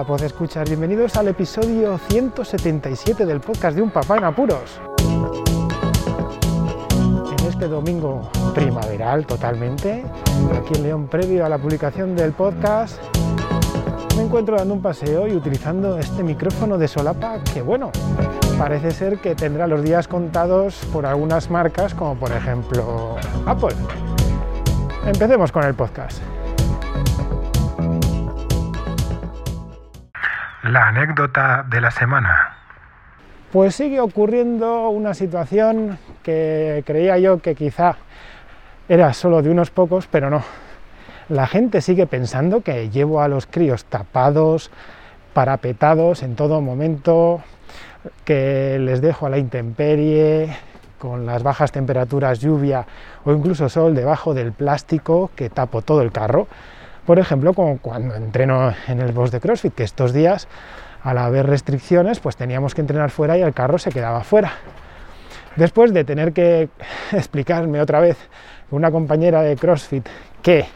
Hola, pues escuchar, bienvenidos al episodio 177 del podcast de Un Papá en Apuros. En este domingo primaveral totalmente, aquí en León previo a la publicación del podcast, me encuentro dando un paseo y utilizando este micrófono de solapa que bueno, parece ser que tendrá los días contados por algunas marcas como por ejemplo Apple. Empecemos con el podcast. La anécdota de la semana. Pues sigue ocurriendo una situación que creía yo que quizá era solo de unos pocos, pero no. La gente sigue pensando que llevo a los críos tapados, parapetados en todo momento, que les dejo a la intemperie, con las bajas temperaturas, lluvia o incluso sol debajo del plástico que tapo todo el carro. Por ejemplo, cuando entreno en el box de CrossFit, que estos días, al haber restricciones, pues teníamos que entrenar fuera y el carro se quedaba fuera. Después de tener que explicarme otra vez una compañera de CrossFit que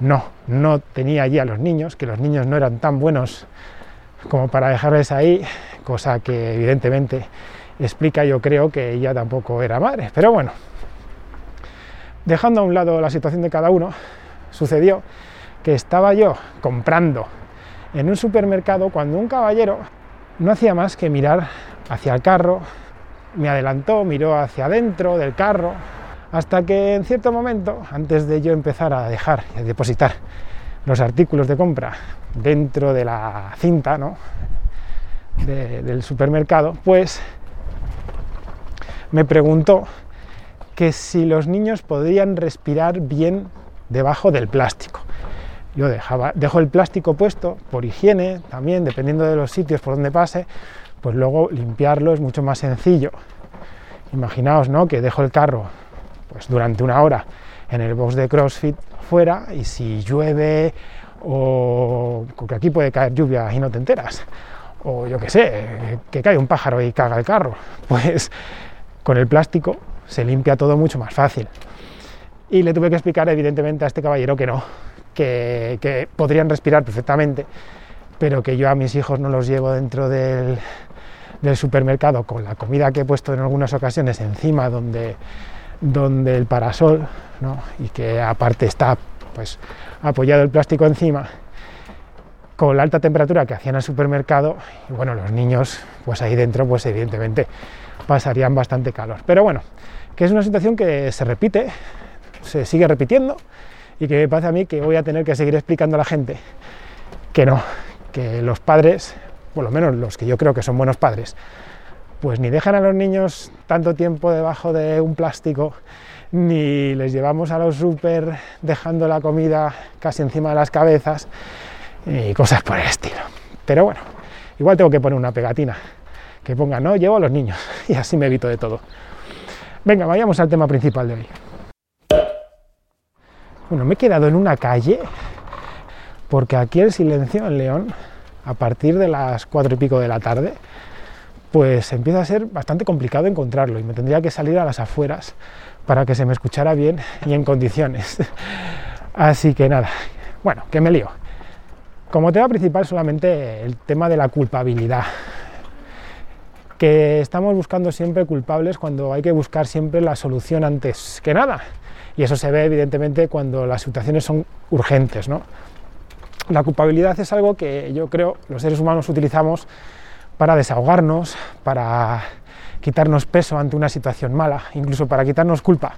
no, no tenía allí a los niños, que los niños no eran tan buenos como para dejarles ahí, cosa que evidentemente explica yo creo que ella tampoco era madre. Pero bueno, dejando a un lado la situación de cada uno, sucedió que estaba yo comprando en un supermercado cuando un caballero no hacía más que mirar hacia el carro, me adelantó, miró hacia adentro del carro, hasta que en cierto momento, antes de yo empezar a dejar y a depositar los artículos de compra dentro de la cinta ¿no? del supermercado, pues me preguntó que si los niños podían respirar bien debajo del plástico. Yo dejaba, dejo el plástico puesto por higiene, también dependiendo de los sitios por donde pase, pues luego limpiarlo es mucho más sencillo. Imaginaos, ¿no? Que dejo el carro pues durante una hora en el box de CrossFit fuera y si llueve o que aquí puede caer lluvia y no te enteras, o yo que sé, que cae un pájaro y caga el carro, pues con el plástico se limpia todo mucho más fácil. Y le tuve que explicar evidentemente a este caballero que no, que, podrían respirar perfectamente, pero que yo a mis hijos no los llevo dentro del, supermercado con la comida que he puesto en algunas ocasiones encima donde, donde el parasol, y que aparte está pues apoyado el plástico encima, con la alta temperatura que hacían el supermercado, y bueno, los niños, pues ahí dentro, pues evidentemente pasarían bastante calor. Pero bueno, que es una situación que se repite, se sigue repitiendo, y que me parece a mí que voy a tener que seguir explicando a la gente que no, que los padres, por lo menos los que yo creo que son buenos padres, pues ni dejan a los niños tanto tiempo debajo de un plástico, ni les llevamos a los súper dejando la comida casi encima de las cabezas y cosas por el estilo. Pero bueno, igual tengo que poner una pegatina que ponga no llevo a los niños y así me evito de todo. Venga, vayamos al tema principal de hoy. Bueno, me he quedado en una calle porque aquí el silencio en León, a partir de las cuatro y pico de la tarde, pues empieza a ser bastante complicado encontrarlo y me tendría que salir a las afueras para que se me escuchara bien y en condiciones. Así que nada, bueno, que me lío. Como tema principal solamente el tema de la culpabilidad, que estamos buscando siempre culpables cuando hay que buscar siempre la solución antes que nada. Y eso se ve evidentemente cuando las situaciones son urgentes. ¿no? La culpabilidad es algo que yo creo los seres humanos utilizamos para desahogarnos, para quitarnos peso ante una situación mala, incluso para quitarnos culpa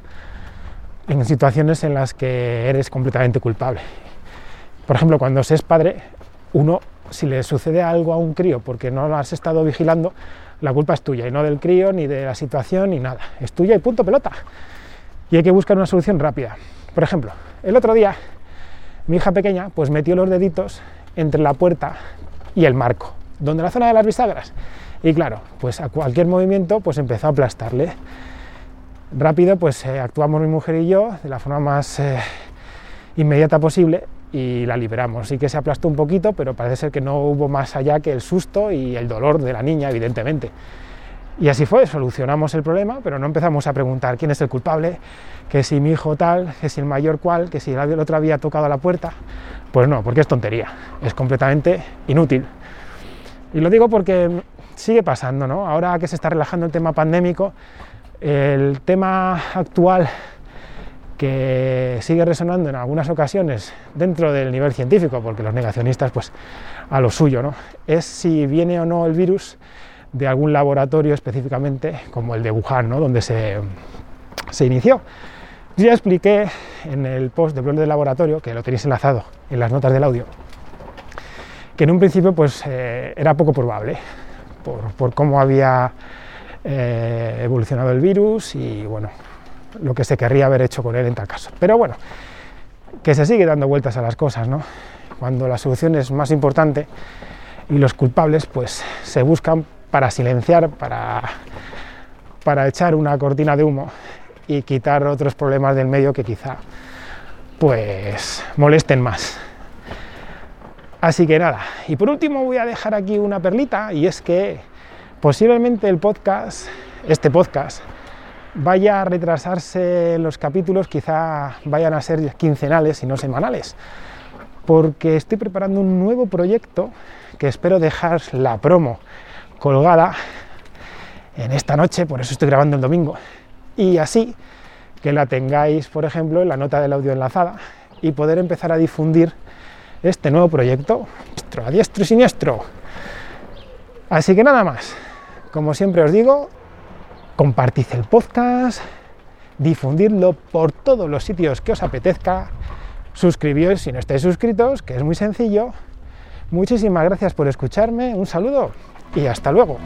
en situaciones en las que eres completamente culpable. Por ejemplo, cuando se es padre, uno, si le sucede algo a un crío porque no lo has estado vigilando, la culpa es tuya y no del crío, ni de la situación, ni nada. Es tuya y punto pelota y hay que buscar una solución rápida. Por ejemplo, el otro día mi hija pequeña pues metió los deditos entre la puerta y el marco, donde la zona de las bisagras. Y claro, pues a cualquier movimiento pues empezó a aplastarle. Rápido pues eh, actuamos mi mujer y yo de la forma más eh, inmediata posible y la liberamos. Sí que se aplastó un poquito, pero parece ser que no hubo más allá que el susto y el dolor de la niña, evidentemente. Y así fue, solucionamos el problema, pero no empezamos a preguntar quién es el culpable, que si mi hijo tal, que si el mayor cual, que si el otro había tocado la puerta. Pues no, porque es tontería, es completamente inútil. Y lo digo porque sigue pasando, ¿no? Ahora que se está relajando el tema pandémico, el tema actual que sigue resonando en algunas ocasiones dentro del nivel científico, porque los negacionistas, pues a lo suyo, ¿no? Es si viene o no el virus de algún laboratorio específicamente, como el de Wuhan, ¿no? Donde se, se inició. Ya expliqué en el post de blog del laboratorio, que lo tenéis enlazado en las notas del audio, que en un principio pues eh, era poco probable, por, cómo había eh, evolucionado el virus y bueno, lo que se querría haber hecho con él en tal caso. Pero bueno, que se sigue dando vueltas a las cosas, ¿no? Cuando la solución es más importante y los culpables pues se buscan para silenciar, para, para echar una cortina de humo y quitar otros problemas del medio que quizá pues molesten más. Así que nada, y por último voy a dejar aquí una perlita y es que posiblemente el podcast, este podcast, vaya a retrasarse los capítulos, quizá vayan a ser quincenales y no semanales, porque estoy preparando un nuevo proyecto que espero dejar la promo colgada en esta noche, por eso estoy grabando el domingo, y así que la tengáis, por ejemplo, en la nota del audio enlazada y poder empezar a difundir este nuevo proyecto, a diestro y siniestro. Así que nada más, como siempre os digo, compartid el podcast, difundidlo por todos los sitios que os apetezca, suscribíos si no estáis suscritos, que es muy sencillo. Muchísimas gracias por escucharme, un saludo y hasta luego.